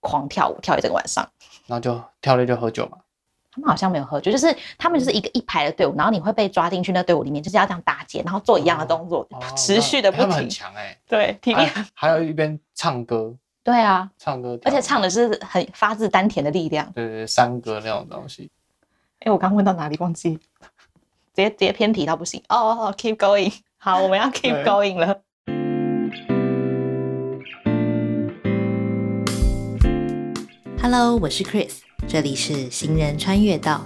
狂跳舞，跳一整个晚上。然后就跳了就喝酒嘛。他们好像没有喝酒，就是他们就是一个一排的队伍，然后你会被抓进去那队伍里面，就是要这样打结，然后做一样的动作，哦持续的不停。强哎、对，体力还还有一边唱歌，对啊，唱歌，而且唱的是很发自丹田的力量。对对對山歌那种东西。哎，我刚问到哪里忘记，直接直接偏题到不行。哦哦哦，keep going。好，我们要 keep going 了。Hello，我是 Chris，这里是行人穿越道。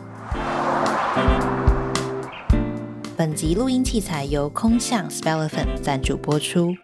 本集录音器材由空巷 Spelephant 赞助播出。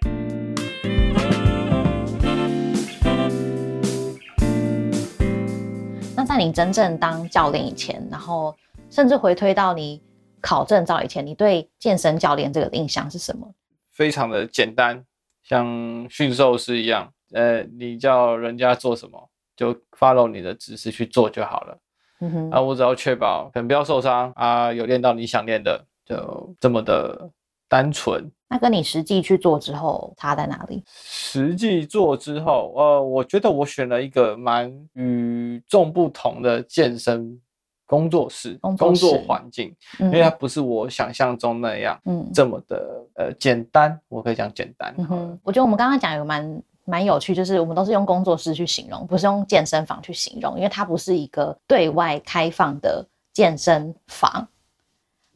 那在你真正当教练以前，然后甚至回推到你考证照以前，你对健身教练这个印象是什么？非常的简单，像驯兽师一样，呃，你叫人家做什么，就 follow 你的指示去做就好了。嗯哼，啊，我只要确保可能不要受伤啊，有练到你想练的，就这么的单纯。那跟你实际去做之后差在哪里？实际做之后，呃，我觉得我选了一个蛮与众不同的健身工作室、工作室环境，嗯因为它不是我想象中那样嗯这么的呃简单，我可以讲简单。嗯，我觉得我们刚刚讲有蛮蛮有趣，就是我们都是用工作室去形容，不是用健身房去形容，因为它不是一个对外开放的健身房，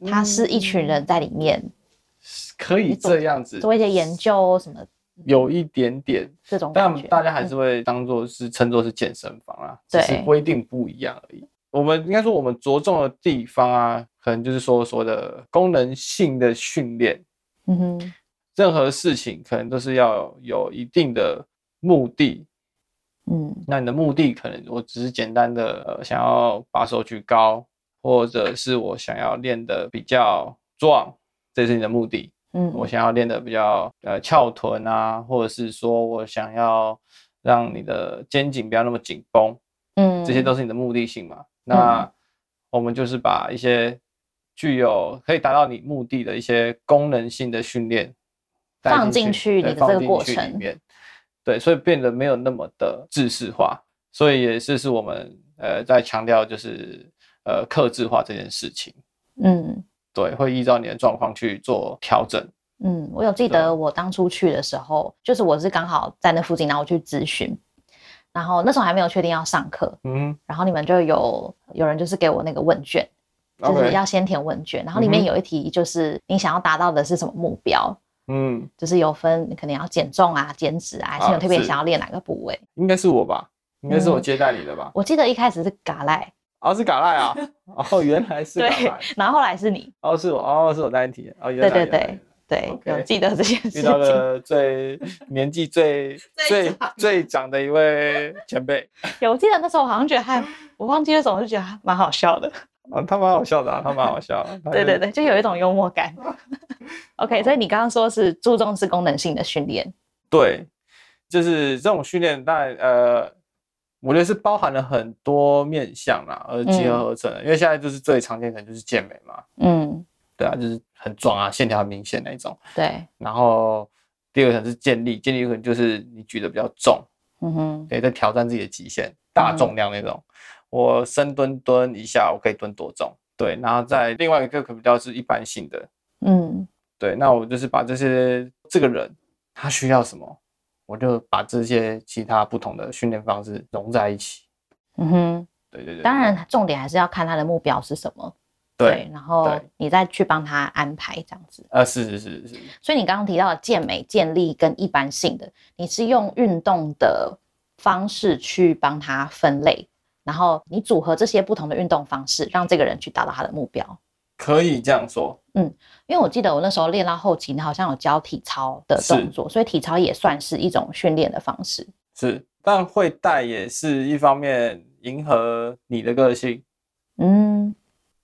它是一群人在里面可以这样子，做一些研究什么有一点点，但这种但。大家还是会当做是称作是健身房啊，只是对规定不一样而已。我们应该说，我们着重的地方啊，可能就是说说的功能性的训练，嗯哼，任何事情可能都是要有一定的目的。嗯那你的目的可能我只是简单的、呃、想要把手举高，或者是我想要练的比较壮，这是你的目的。嗯，我想要练的比较呃翘臀啊，或者是说我想要让你的肩颈不要那么紧绷，嗯这些都是你的目的性嘛。那我们就是把一些具有可以达到你目的的一些功能性的训练带放进去你的这个过程里面，对，所以变得没有那么的制式化，所以也是是我们呃在强调就是呃克制化这件事情，嗯。对，会依照你的状况去做调整。嗯，我有记得我当初去的时候，就是我是刚好在那附近，然后我去咨询，然后那时候还没有确定要上课，嗯然后你们就有有人就是给我那个问卷，就是要先填问卷，然后里面有一题就是你想要达到的是什么目标，嗯，就是有分你可能要减重啊、减脂啊，还是啊有特别想要练哪个部位。应该是我吧，应该是我嗯接待你的吧？我记得一开始是嘎赖，哦，是嘎赖啊，哦，原来是对，，然后后来是你，哦，是我，哦，是我那一题，哦，原来对对对对有记得这件事遇到。了最年纪最 最最长的一位前辈，有，我记得那时候我好像觉得还，我忘记了什么，就觉得还蛮好笑的。哦，他蛮好笑的啊，他蛮好笑的，对对对，就有一种幽默感。OK，所以你刚刚说是注重是功能性的训练，对，就是这种训练，当然呃，我觉得是包含了很多面向啦，而结合而成的。因为现在就是最常见可能就是健美嘛，嗯，对啊，就是很壮啊，线条很明显那种。对，然后第二个可能是健力，健力可能就是你举的比较重，嗯哼，对在挑战自己的极限，大重量那种。我深蹲蹲一下，我可以蹲多重？对，然后再另外一个比较是一般性的，嗯对，那我就是把这些这个人他需要什么，我就把这些其他不同的训练方式融在一起。嗯哼。对对对，当然，重点还是要看他的目标是什么，对，然后你再去帮他安排这样子。呃，是是是是，所以你刚刚提到的健美、健力跟一般性的，你是用运动的方式去帮他分类，然后你组合这些不同的运动方式，让这个人去达到他的目标。可以这样说。嗯因为我记得我那时候练到后期，你好像有教体操的动作，所以体操也算是一种训练的方式。是，但会带也是一方面迎合你的个性，嗯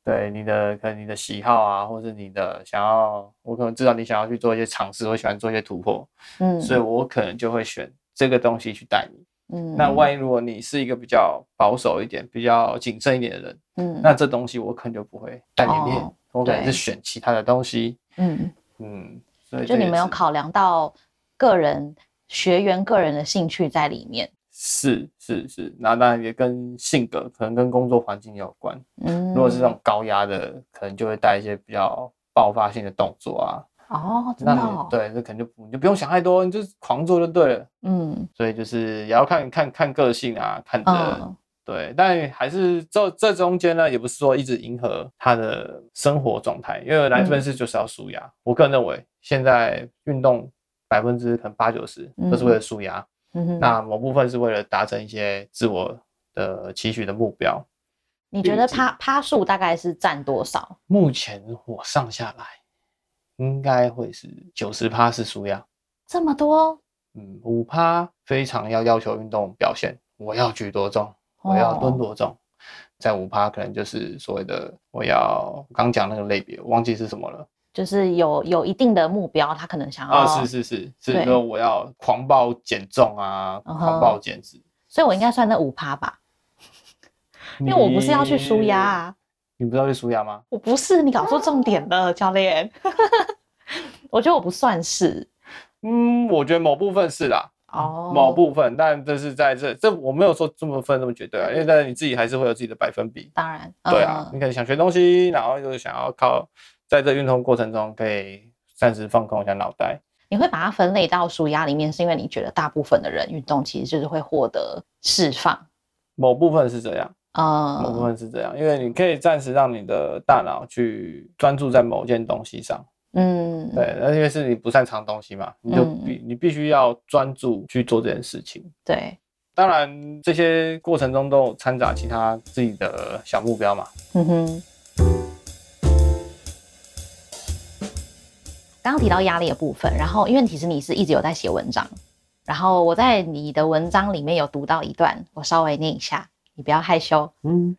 对你的可能你的喜好啊，或是你的想要，我可能知道你想要去做一些尝试，或喜欢做一些突破，嗯，所以我可能就会选这个东西去带你。嗯那万一如果你是一个比较保守一点、比较谨慎一点的人，嗯那这东西我可能就不会带你练，哦我可能是选其他的东西。嗯，嗯，所以就你这也是没有考量到个人学员个人的兴趣在里面。是是是，那当然也跟性格，可能跟工作环境有关。嗯，如果是这种高压的，可能就会带一些比较爆发性的动作啊。哦，真那你的哦，对，这可能就不你就不用想太多，你就狂做就对了。嗯所以就是也要看看看个性啊，看的、嗯对，但还是这这中间呢，也不是说一直迎合他的生活状态，因为来这边是就是要舒压。我个人认为，现在运动百分之可能八九十都是为了舒压，那某部分是为了达成一些自我的期许的目标。你觉得趴趴数大概是占多少？目前我上下来应该会是九十趴是舒压，这么多？嗯，五趴非常要要求运动表现，我要举多重，我要蹲哦多重。在五趴可能就是所谓的我要我刚讲那个类别，我忘记是什么了就是有有一定的目标，他可能想要，啊，是是是是，对说我要狂暴减重啊，嗯狂暴减脂，所以我应该算那五趴吧，因为我不是要去舒压啊，你不知道去舒压吗？我不是，你搞错重点了，教练。我觉得我不算是嗯，我觉得某部分是啦，哦，某部分，但这是在这这我没有说这么分这么绝对啊，因为但是你自己还是会有自己的百分比。当然，对啊，嗯你可能想学东西，然后就是想要靠在这运动过程中可以暂时放空一下脑袋。你会把它分类到舒压里面，是因为你觉得大部分的人运动其实就是会获得释放，某部分是这样，某部嗯分是这样，因为你可以暂时让你的大脑去专注在某件东西上。嗯，对，那因为是你不擅长的东西嘛，你就嗯必你必须要专注去做这件事情。对，当然，这些过程中都有掺杂其他自己的小目标嘛。嗯哼。刚刚提到压力的部分，然后因为其实你是一直有在写文章，然后我在你的文章里面有读到一段，我稍微念一下，你不要害羞。嗯，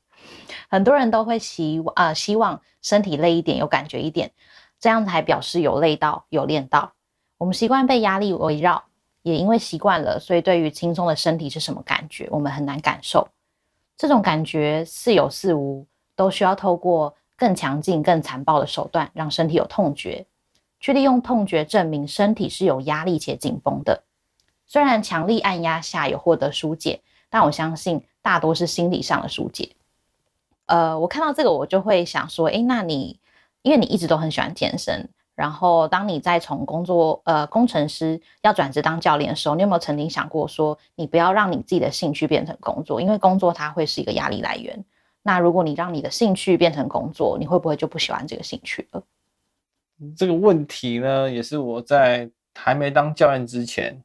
很多人都会希呃希望身体累一点，有感觉一点，这样才表示有累到，有练到。我们习惯被压力围绕，也因为习惯了，所以对于轻松的身体是什么感觉，我们很难感受。这种感觉似有似无，都需要透过更强劲、更残暴的手段，让身体有痛觉，去利用痛觉证明身体是有压力且紧绷的。虽然强力按压下有获得疏解，但我相信大多是心理上的疏解。呃，我看到这个，我就会想说，诶，那你因为你一直都很喜欢健身，然后当你在从工作呃工程师要转职当教练的时候，你有没有曾经想过说，你不要让你自己的兴趣变成工作，因为工作它会是一个压力来源。那如果你让你的兴趣变成工作，你会不会就不喜欢这个兴趣了？这个问题呢，也是我在还没当教练之前，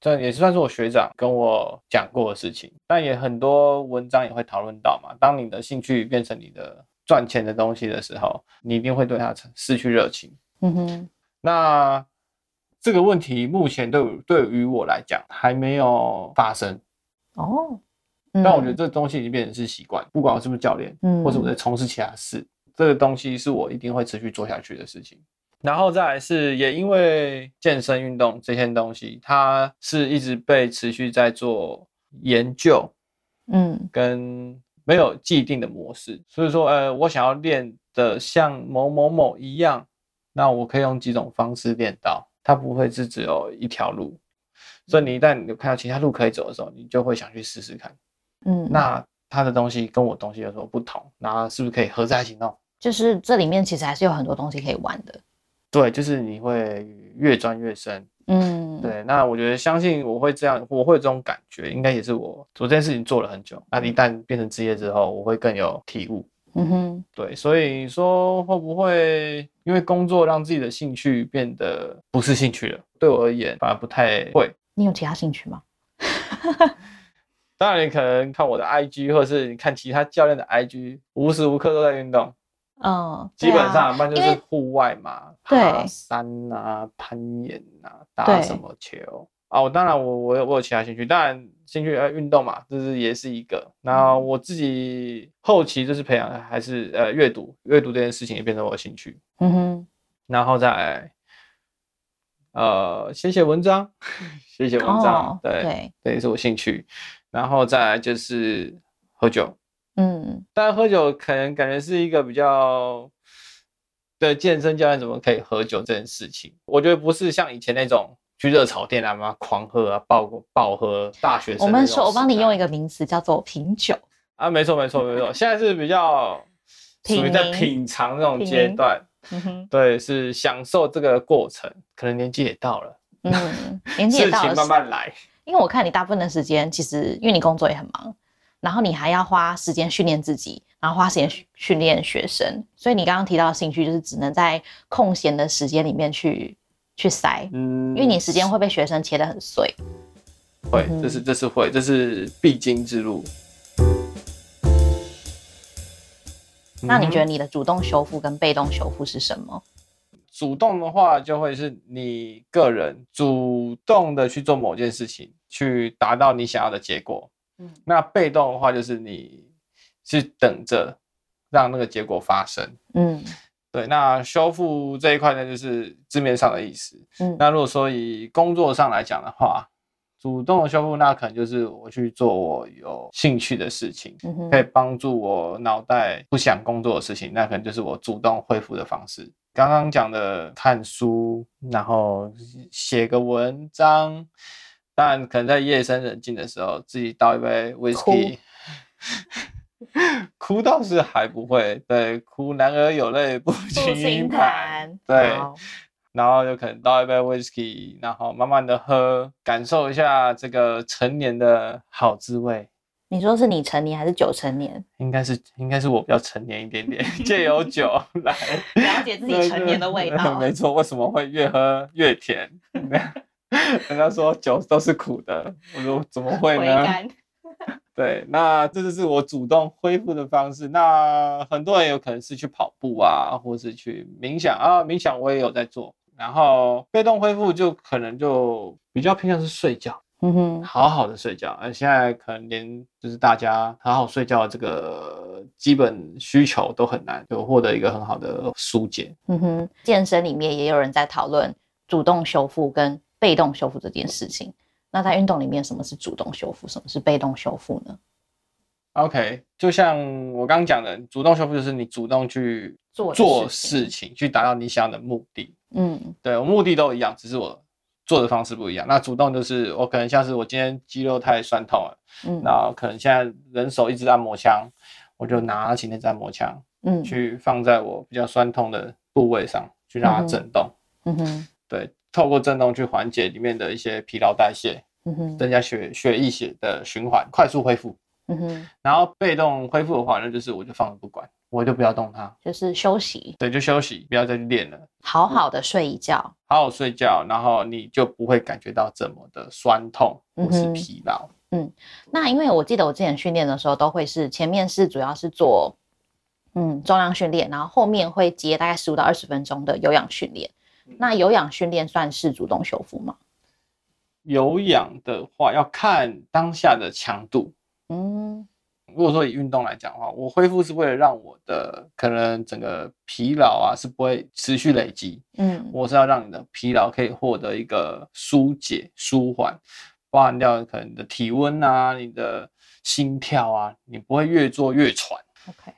这也算是我学长跟我讲过的事情。但也很多文章也会讨论到嘛，当你的兴趣变成你的赚钱的东西的时候，你一定会对它失去热情。嗯哼，那这个问题目前对于对于我来讲还没有发生，哦，但我觉得这东西已经变成是习惯，不管我是不是教练，嗯或者我在从事其他事，这个东西是我一定会持续做下去的事情。然后再来是，也因为健身运动这些东西，它是一直被持续在做研究嗯跟没有既定的模式，所以说，呃，我想要练的像某某某一样，那我可以用几种方式练到，它不会是只有一条路。所以你一旦你有看到其他路可以走的时候，你就会想去试试看。嗯，那它的东西跟我东西有什么不同？那是不是可以合在一起弄？就是这里面其实还是有很多东西可以玩的。对，就是你会越钻越深。嗯，，对，那我觉得相信我会这样，我会有这种感觉，应该也是我做这件事情做了很久。那一旦变成职业之后，我会更有体悟。嗯哼，对，所以说会不会因为工作让自己的兴趣变得不是兴趣了？对我而言，反而不太会。你有其他兴趣吗？当然，你可能看我的 IG，或者是你看其他教练的 IG，无时无刻都在运动。嗯，基本上一般就是户外嘛，爬山啊、攀岩啊、打什么球。啊。我当然我我有我有其他兴趣，当然兴趣呃运动嘛，这是也是一个。然后我自己后期就是培养的还是呃阅读，阅读这件事情也变成我的兴趣，嗯哼，然后再来呃写写文章，写写文章，哦对对，这也是我兴趣。然后再来就是喝酒，嗯。但喝酒可能感觉是一个比较对健身教练怎么可以喝酒这件事情，我觉得不是像以前那种去热炒店啊，嘛狂喝啊，暴暴喝，大学生我们说，我帮你用一个个名词叫做品酒。啊，没错没错 没错，现在是比较属于在品尝那种阶段，嗯，对，是享受这个过程，可能年纪也到了，嗯，年纪也事 情到了，慢慢来。因为我看你大部分的时间，其实因为你工作也很忙，然后你还要花时间训练自己，然后花时间训训练学生，所以你刚刚提到的兴趣就是只能在空闲的时间里面去去塞，嗯，因为你时间会被学生切得很碎。会，嗯这是这是会，这是必经之路。那你觉得得你的主动修复跟被动修复是什么？主动的话，就会是你个人主动的去做某件事情，去达到你想要的结果。嗯那被动的话，就是你是等着让那个结果发生。嗯对，那修复这一块呢，就是字面上的意思。嗯那如果说以工作上来讲的话，主动的修复，那可能就是我去做我有兴趣的事情，可以帮助我脑袋不想工作的事情，那可能就是我主动恢复的方式。刚刚讲的看书，然后写个文章，当然可能在夜深人静的时候，自己倒一杯 whisky，哭 倒是还不会，对，哭男儿有泪不轻轻弹弹，对。然后就可能倒一杯 whisky，然后慢慢的喝，感受一下这个成年的好滋味。你说是你成年还是酒成年？应该是应该是我比较成年一点点，借由酒来了解自己成年的味道。没错，为什么会越喝越甜？人家说酒都是苦的，我说怎么会呢？对，那这就是我主动恢复的方式。那很多人有可能是去跑步啊，或是去冥想啊，冥想我也有在做。然后被动恢复就可能就比较偏向是睡觉，嗯哼，好好的睡觉。而现在可能连就是大家好好睡觉的这个基本需求都很难就获得一个很好的疏解。嗯哼，健身里面也有人在讨论主动修复跟被动修复这件事情。那在运动里面，什么是主动修复，什么是被动修复呢？OK，就像我刚刚讲的，主动修复就是你主动去做的做事情事情，去达到你想要的目的。嗯对我目的都一样，只是我做的方式不一样。那主动就是我可能像是我今天肌肉太酸痛了，嗯那可能现在人手一支按摩枪，我就拿起那支按摩枪嗯去放在我比较酸痛的部位上，去让它震动。嗯哼对，透过震动去缓解里面的一些疲劳代谢，嗯哼增加血血液血的循环，快速恢复。嗯哼，然后被动恢复的话，那就是我就放着不管，我就不要动它，就是休息，对，就休息，不要再去练了。好好的睡一觉。好好睡觉，然后你就不会感觉到这么的酸痛或是疲劳。那因为我记得我之前训练的时候，都会是前面是主要是做嗯重量训练，然后后面会接大概十五到二十分钟的有氧训练。那有氧训练算是主动修复吗？有氧的话，要看当下的强度。嗯如果说以运动来讲的话，我恢复是为了让我的可能整个疲劳啊是不会持续累积，嗯我是要让你的疲劳可以获得一个疏解、舒缓，包含掉可能你的体温啊、你的心跳啊，你不会越做越喘。，OK，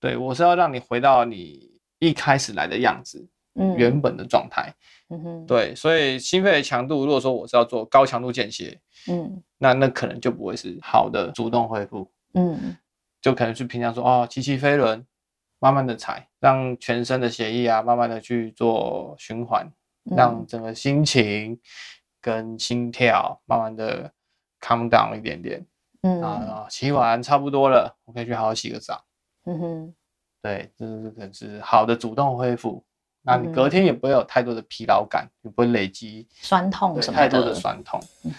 对我是要让你回到你一开始来的样子，嗯原本的状态。嗯哼对，所以心肺的强度，如果说我是要做高强度间歇，嗯那那可能就不会是好的主动恢复，嗯就可能是平常说哦，骑骑飞轮，慢慢的踩，让全身的血液啊，慢慢的去做循环，嗯让整个心情跟心跳慢慢的 calm down 一点点嗯啊，洗完差不多了，我可以去好好洗个澡。嗯哼对，这是可能是好的主动恢复。那你嗯隔天也不会有太多的疲劳感，也不会累积酸痛什么对太多的的，酸痛。嗯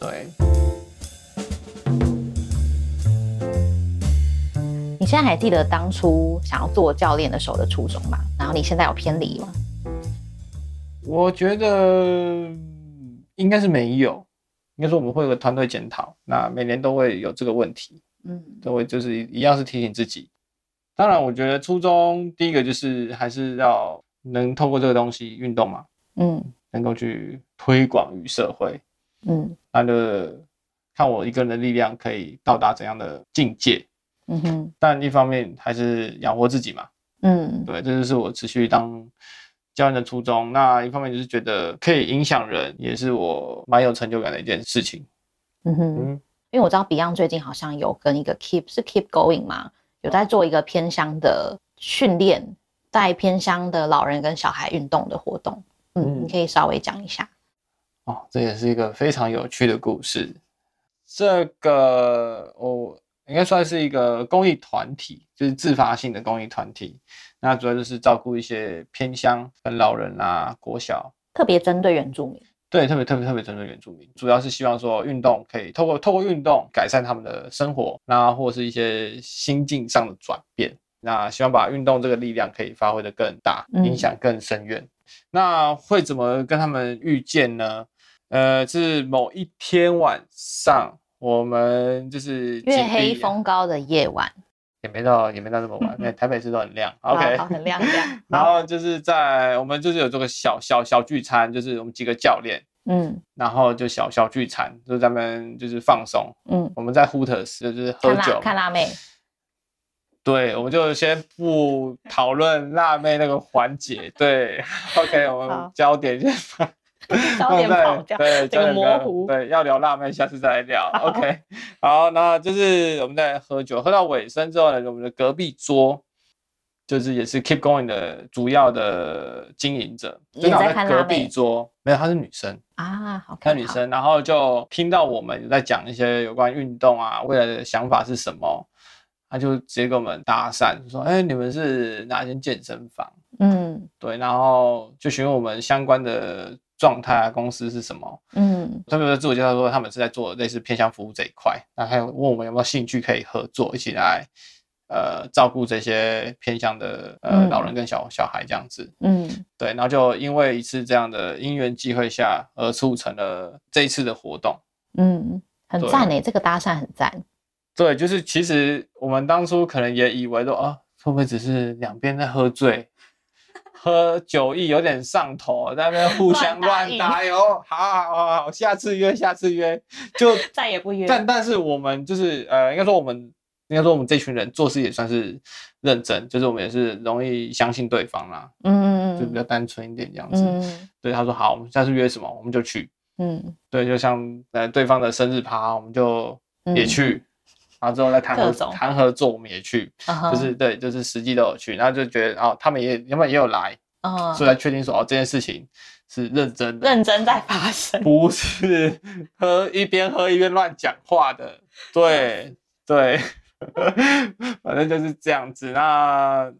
对，你现在还记得当初想要做教练的时候的初衷吗？然后你现在有偏离吗？我觉得应该是没有，应该说我们会有个团队检讨，那每年都会有这个问题，嗯都会就是一样是提醒自己。当然，我觉得初衷第一个就是还是要能透过这个东西运动嘛，嗯。能够去推广于社会，嗯。那就看我一个人的力量可以到达怎样的境界。嗯哼。但一方面还是养活自己嘛，嗯。对，这就是我持续当教练的初衷。那一方面就是觉得可以影响人，也是我蛮有成就感的一件事情。嗯哼，嗯，因为我知道 Beyond 最近好像有跟一个 Keep 是 Keep Going 嘛，有在做一个偏乡的训练，带偏乡的老人跟小孩运动的活动。嗯，嗯你可以稍微讲一下。哦，这也是一个非常有趣的故事。这个我应该算是一个公益团体，就是自发性的公益团体。那主要就是照顾一些偏乡跟老人啊、国小，特别针对原住民。对，特别特别特别针对原住民，主要是希望说运动可以透过透过运动改善他们的生活，那或是一些心境上的转变。那希望把运动这个力量可以发挥的更大，嗯影响更深远。那会怎么跟他们遇见呢？呃，是某一天晚上，我们就是月黑风高的夜晚也没到也没到这么晚，那台北市都很亮。OK，很亮亮。然好，后就是在我们就是有这个小小小聚餐，就是我们几个教练，嗯然后就小小聚餐，就是咱们就是放松。嗯，我们在 Hooters 就是喝酒，看辣妹。对，我们就先不讨论辣妹那个环节。对，OK，我们好焦点先放 焦点放在跑掉，对，模糊。对，要聊辣妹，下次再来聊。好 OK，好，那就是我们在喝酒，喝到尾声之后呢，我们的隔壁桌就是也是 Keep Going 的主要的经营者，也就在在隔壁桌，没有，她是女生。啊。好，看女生，然后就听到我们在讲一些有关运动啊，未来的想法是什么，他就直接跟我们搭讪，就说：“哎、你们是哪间健身房？嗯对，然后就询问我们相关的状态啊，公司是什么。嗯他们有自我介绍说他们是在做类似偏向服务这一块，那还有问我们有没有兴趣可以合作，一起来呃照顾这些偏向的呃嗯老人跟小小孩这样子。嗯对，然后就因为一次这样的因缘际会下，而促成了这一次的活动。嗯，很对赞诶，这个搭讪很赞。对，就是其实我们当初可能也以为说，啊，会不会只是两边在喝醉，喝酒意有点上头，在那边互相乱答乱答哟，好好好好，下次约，下次约，就 再也不约但但是我们就是呃，应该说我们应该说我们这群人做事也算是认真，就是我们也是容易相信对方啦，嗯嗯。就比较单纯一点这样子。嗯。对，他说好，我们下次约什么我们就去。嗯。对，就像呃对方的生日趴，我们就嗯。也去，然后之后再谈合谈合作，我们也去，嗯就是对，就是实际都有去，然后就觉得哦，他们也原本也有来，嗯所以才确定说哦这件事情是认真的，认真在发生。不是喝一边喝一边乱讲话的，对对，反正就是这样子。那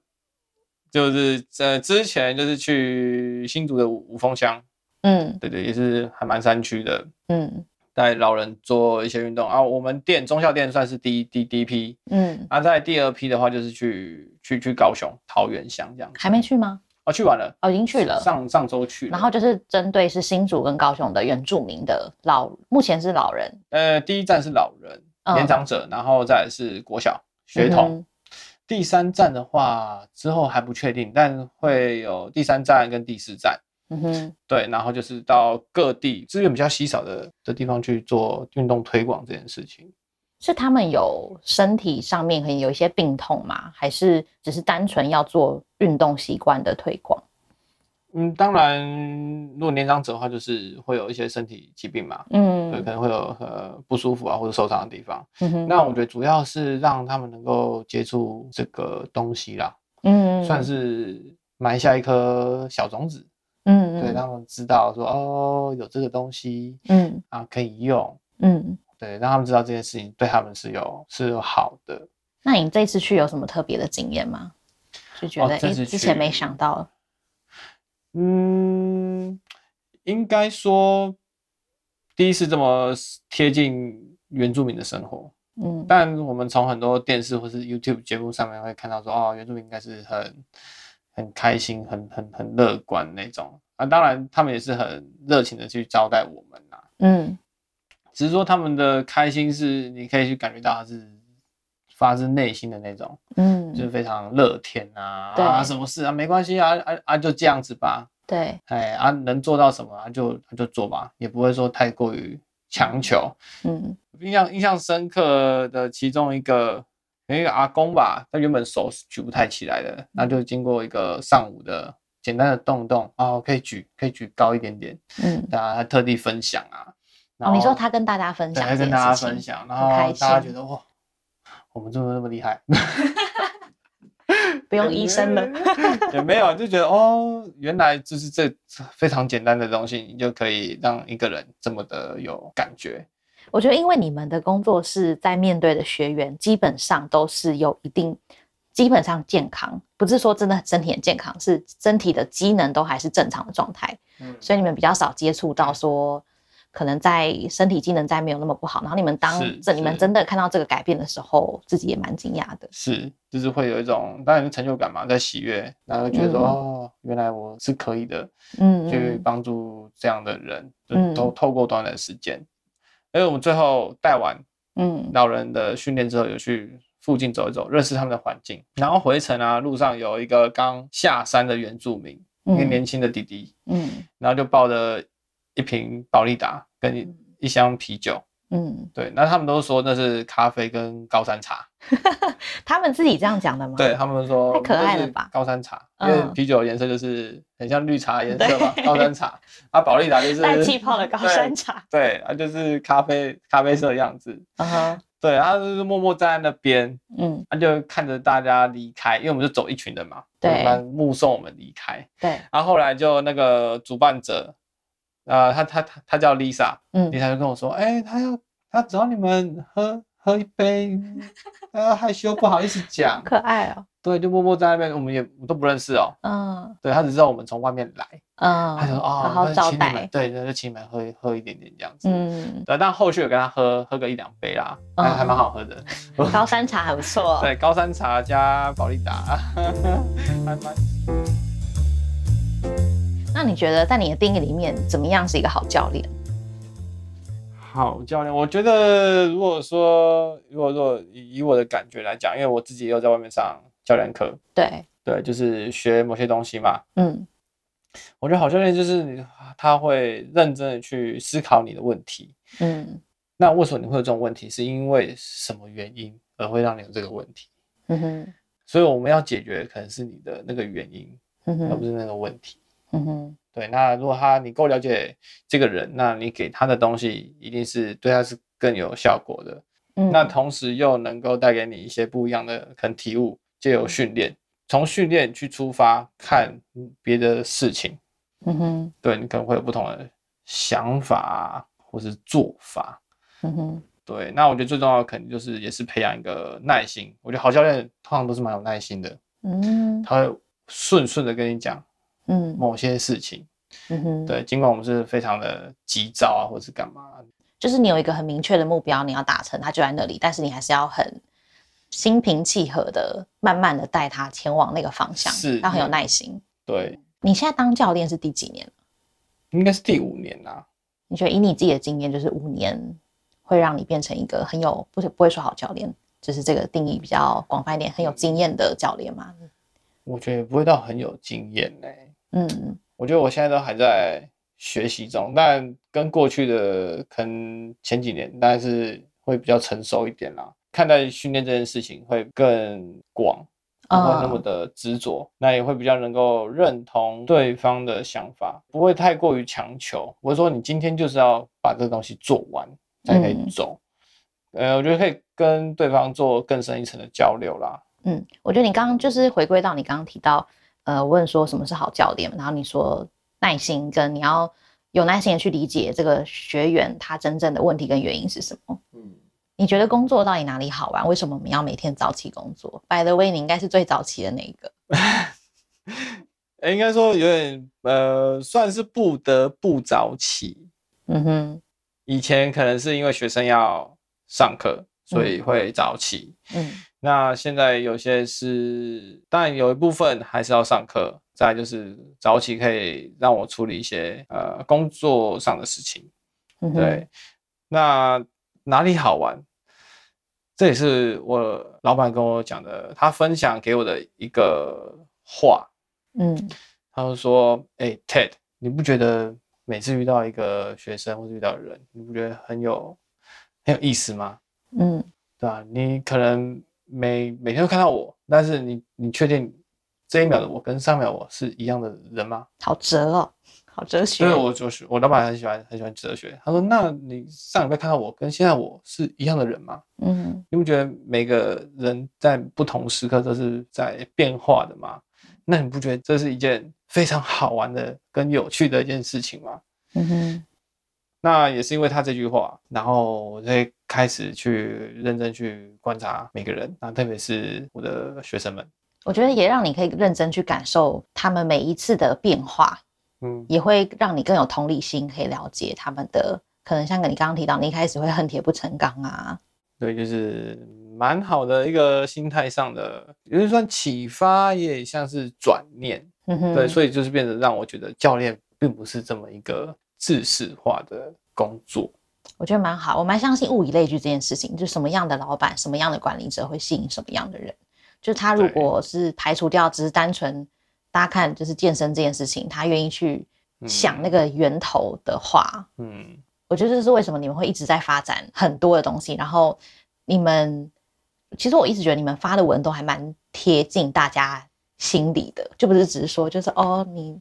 就是呃之前就是去新竹的五五峰乡，嗯对对，也是还蛮山区的，嗯带老人做一些运动啊。我们店中校店算是第一第第一批，嗯，啊，在第二批的话就是去去去高雄桃园乡这样子。还没去吗？哦，去完了，哦，已经去了。上上周去了。然后就是针对是新竹跟高雄的原住民的老，目前是老人呃，第一站是老人、嗯年长者，然后再是国小学童。嗯第三站的话之后还不确定，但会有第三站跟第四站。嗯哼，对，然后就是到各地资源比较稀少的的地方去做运动推广这件事情。是他们有身体上面可能有一些病痛吗？还是只是单纯要做运动习惯的推广？嗯，当然，如果年长者的话，就是会有一些身体疾病嘛，嗯对，嗯可能会有呃不舒服啊或者受伤的地方。嗯哼那我觉得主要是让他们能够接触这个东西啦，嗯算是埋下一颗小种子，嗯对，让他们知道说哦有这个东西嗯啊可以用，嗯。对，让他们知道这件事情对他们是有是有好的。那你这次去有什么特别的经验吗？就觉得诶，哦之前没想到，嗯，应该说第一次这么贴近原住民的生活，嗯但我们从很多电视或是 YouTube 节目上面会看到说，哦，原住民应该是很很开心、很很很乐观那种。啊。当然，他们也是很热情的去招待我们呐、嗯。只是说他们的开心是你可以去感觉到他是发自内心的那种，嗯。就是嗯，非常乐天啊，对。啊，什么事啊，没关系啊啊啊，就这样子吧，对，哎啊，能做到什么啊就就做吧，也不会说太过于强求。嗯。印象印象深刻的其中一个有一个阿公吧，他原本手是举不太起来的，那就经过一个上午的简单的动动哦，可以举可以举高一点点，嗯，大家还特地分享啊。然哦，你说他跟大家分享这件对跟大家分享，然后大家心觉得哇，我们怎么那么厉害？不用医生了，也没有，就觉得哦，原来就是这非常简单的东西，你就可以让一个人这么的有感觉。我觉得，因为你们的工作是在面对的学员，基本上都是有一定，基本上健康，不是说真的身体很健康，是身体的机能都还是正常的状态，嗯，所以你们比较少接触到说，可能在身体机能在没有那么不好，然后你们当你们真的看到这个改变的时候，自己也蛮惊讶的。是，就是会有一种当然是成就感嘛，在喜悦，然后觉得说、嗯哦，原来我是可以的，嗯，去嗯帮助这样的人，就嗯透透过短短的时间。因为我们最后带完嗯老人的训练之后，有去附近走一走，认识他们的环境。然后回程啊，路上有一个刚下山的原住民，一个嗯年轻的弟弟，嗯然后就抱着一瓶宝利达跟一一箱啤酒。嗯，对，那他们都说那是咖啡跟高山茶。他们自己这样讲的吗？对，他们说太可爱了吧高山茶，因为嗯啤酒的颜色就是很像绿茶的颜色嘛，高山茶。啊，宝利达就是带气泡的高山茶。对，啊就是咖啡咖啡色的样子。嗯哼，对，他就是默默站在那边，嗯，他就看着大家离开，因为我们就走一群人嘛，对目送我们离开。对，然后后来就那个主办者，呃，他他他他叫 Lisa，嗯 Lisa 就跟我说，哎、他要他找你们喝喝一杯，他害羞不好意思讲，可爱哦。对，就默默在那边，我们也我都不认识哦。嗯对他只知道我们从外面来，嗯，他就说哦，好好招待。对，那就请你们喝喝一点点这样子。嗯，对，但后续有跟他喝喝个一两杯啦，还嗯还蛮好喝的。高山茶还不错。对，高山茶加保利达，还蛮那你觉得在你的定义里面，怎么样是一个好教练？好教练。我觉得如果说如果说以以我的感觉来讲，因为我自己也有在外面上教练课，对，对，就是学某些东西嘛。嗯我觉得好教练就是你他会认真的去思考你的问题。嗯那为什么你会有这种问题？是因为什么原因而会让你有这个问题？嗯哼所以我们要解决的可能是你的那个原因，嗯哼而不是那个问题。嗯哼。对，那如果他你够了解这个人，那你给他的东西一定是对他是更有效果的。嗯，那同时又能够带给你一些不一样的可能体悟，借由训练，从训练去出发看别的事情，嗯哼。对你可能会有不同的想法啊或是做法。嗯哼。对，那我觉得最重要的肯定就是也是培养一个耐心。我觉得好教练通常都是蛮有耐心的，嗯。他会顺顺的跟你讲嗯某些事情。嗯哼，对，尽管我们是非常的急躁啊，或是干嘛，就是你有一个很明确的目标，你要达成，它就在那里，但是你还是要很心平气和的，慢慢的带他前往那个方向，是要很有耐心。对，你现在当教练是第几年了？应该是第五年啦、你觉得以你自己的经验，就是五年会让你变成一个很有不是不会说好教练，就是这个定义比较广泛一点，很有经验的教练吗？我觉得不会到很有经验呢、嗯我觉得我现在都还在学习中，但跟过去的可能前几年，但是会比较成熟一点啦。看待训练这件事情会更广，不会那么的执着，那也会比较能够认同对方的想法，不会太过于强求。我是说，你今天就是要把这个东西做完才可以嗯走。呃，我觉得可以跟对方做更深一层的交流啦。嗯，我觉得你刚刚就是回归到你刚刚提到，呃，问说什么是好教练，然后你说耐心跟你要有耐心的去理解这个学员他真正的问题跟原因是什么。嗯，你觉得工作到底哪里好玩？为什么我们要每天早起工作？By the way，你应该是最早起的那一个。诶应该说有点呃，算是不得不早起。嗯哼，以前可能是因为学生要上课，所以会早起。嗯那现在有些是，当然有一部分还是要上课，再就是早起可以让我处理一些呃工作上的事情。嗯，对，那哪里好玩？这也是我老板跟我讲的，他分享给我的一个话。嗯他就说：“哎、t e d 你不觉得每次遇到一个学生或者遇到人，你不觉得很有很有意思吗？嗯对吧、你可能每每天都看到我，但是你你确定这一秒的我跟上一秒我是一样的人吗？好哲哦，好哲学。对，我就是我老板很喜欢很喜欢哲学。他说：“那你上礼拜看到我跟现在我是一样的人吗？嗯你不觉得每个人在不同时刻都是在变化的吗？那你不觉得这是一件非常好玩的跟有趣的一件事情吗？”嗯哼，那也是因为他这句话，然后我才开始去认真去观察每个人，那特别是我的学生们。我觉得也让你可以认真去感受他们每一次的变化，嗯，也会让你更有同理心，可以了解他们的可能。像你刚刚提到，你一开始会恨铁不成钢啊，对，就是蛮好的一个心态上的，有点算启发，也像是转念。嗯哼，对，所以就是变得让我觉得教练并不是这么一个制式化的工作。我觉得蛮好，我蛮相信物以类聚这件事情，就什么样的老板、什么样的管理者会吸引什么样的人。就他如果是排除掉只是单纯大家看就是健身这件事情，他愿意去想那个源头的话，嗯，我觉得这是为什么你们会一直在发展很多的东西。然后你们其实我一直觉得你们发的文都还蛮贴近大家心里的，就不是只是说就是哦你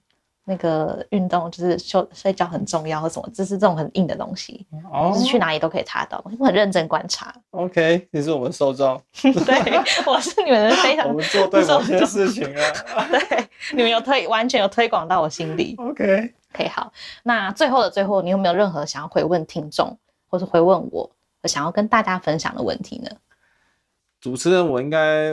那个运动就是休睡觉很重要或什么，就是这种很硬的东西，哦就是去哪里都可以查到，我很认真观察。，OK，你是我们受众，对，我是你们的非常我们做对某些事情啊。对，你们有推完全有推广到我心里。OK，OK，好，那最后的最后，你有没有任何想要回问听众，或是回问我，我想要跟大家分享的问题呢？主持人我应该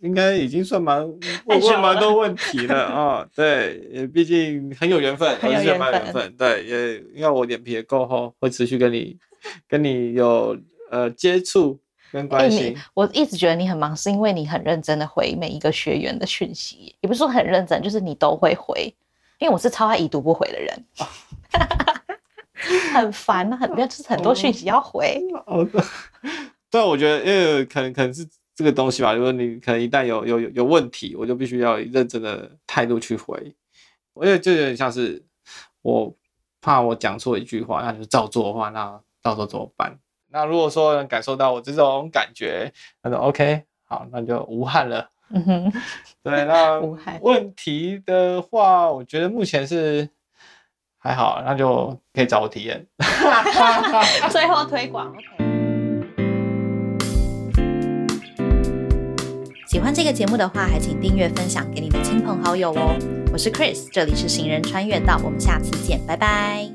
应该已经算蛮 问问蛮多问题了啊、对，也毕竟很有缘分，很有缘分缘分，对，也因为我脸皮也够厚，会持续跟你跟你有呃接触跟哎、关系你。我一直觉得你很忙，是因为你很认真的回每一个学员的讯息，也不是说很认真，就是你都会回。因为我是超爱已读不回的人，很烦啊，很就是很多讯息要回。哦，对，对，我觉得因为可能可能是这个东西吧，如果你可能一旦有有有有问题，我就必须要以认真的态度去回，因为就有点像是我怕我讲错一句话，那就照做的话，那到时候怎么办？那如果说能感受到我这种感觉，那就 OK，好，那就无憾了。嗯哼，对，那 无憾问题的话，我觉得目前是还好，那就可以找我体验。最后推广。OK。喜欢这个节目的话，还请订阅、分享给你的亲朋好友哦。我是 Chris，这里是行人穿越道，我们下次见，拜拜。